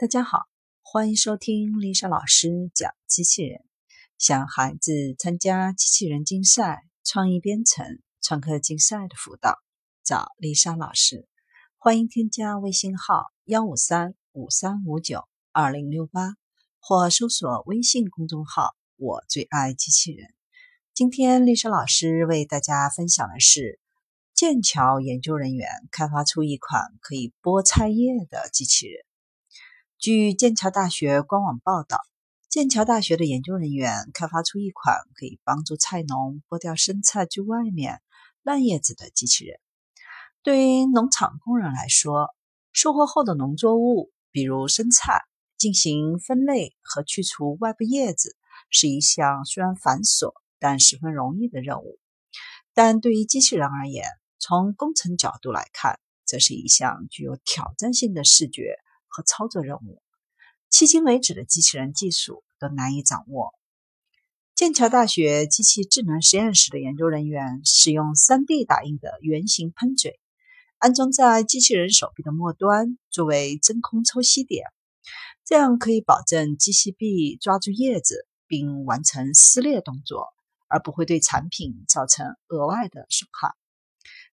大家好，欢迎收听丽莎老师讲机器人。想孩子参加机器人竞赛、创意编程、创客竞赛的辅导，找丽莎老师。欢迎添加微信号幺五三五三五九二零六八，或搜索微信公众号“我最爱机器人”。今天丽莎老师为大家分享的是，剑桥研究人员开发出一款可以剥菜叶的机器人。据剑桥大学官网报道，剑桥大学的研究人员开发出一款可以帮助菜农剥掉生菜最外面烂叶子的机器人。对于农场工人来说，收获后的农作物，比如生菜，进行分类和去除外部叶子，是一项虽然繁琐但十分容易的任务。但对于机器人而言，从工程角度来看，这是一项具有挑战性的视觉。和操作任务，迄今为止的机器人技术都难以掌握。剑桥大学机器智能实验室的研究人员使用 3D 打印的圆形喷嘴，安装在机器人手臂的末端，作为真空抽吸点，这样可以保证机器臂抓住叶子并完成撕裂动作，而不会对产品造成额外的损害。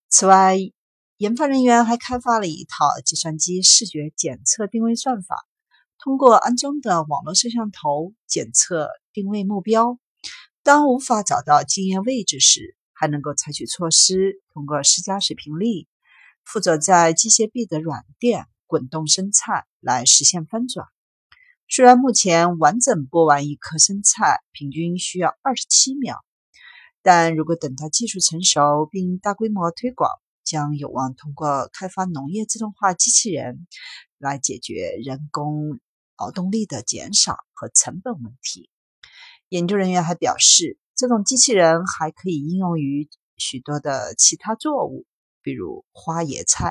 此外，研发人员还开发了一套计算机视觉检测定位算法，通过安装的网络摄像头检测定位目标。当无法找到经验位置时，还能够采取措施，通过施加水平力，附着在机械臂的软垫滚动生菜来实现翻转。虽然目前完整剥完一颗生菜平均需要二十七秒，但如果等到技术成熟并大规模推广，将有望通过开发农业自动化机器人来解决人工劳动力的减少和成本问题。研究人员还表示，这种机器人还可以应用于许多的其他作物，比如花椰菜。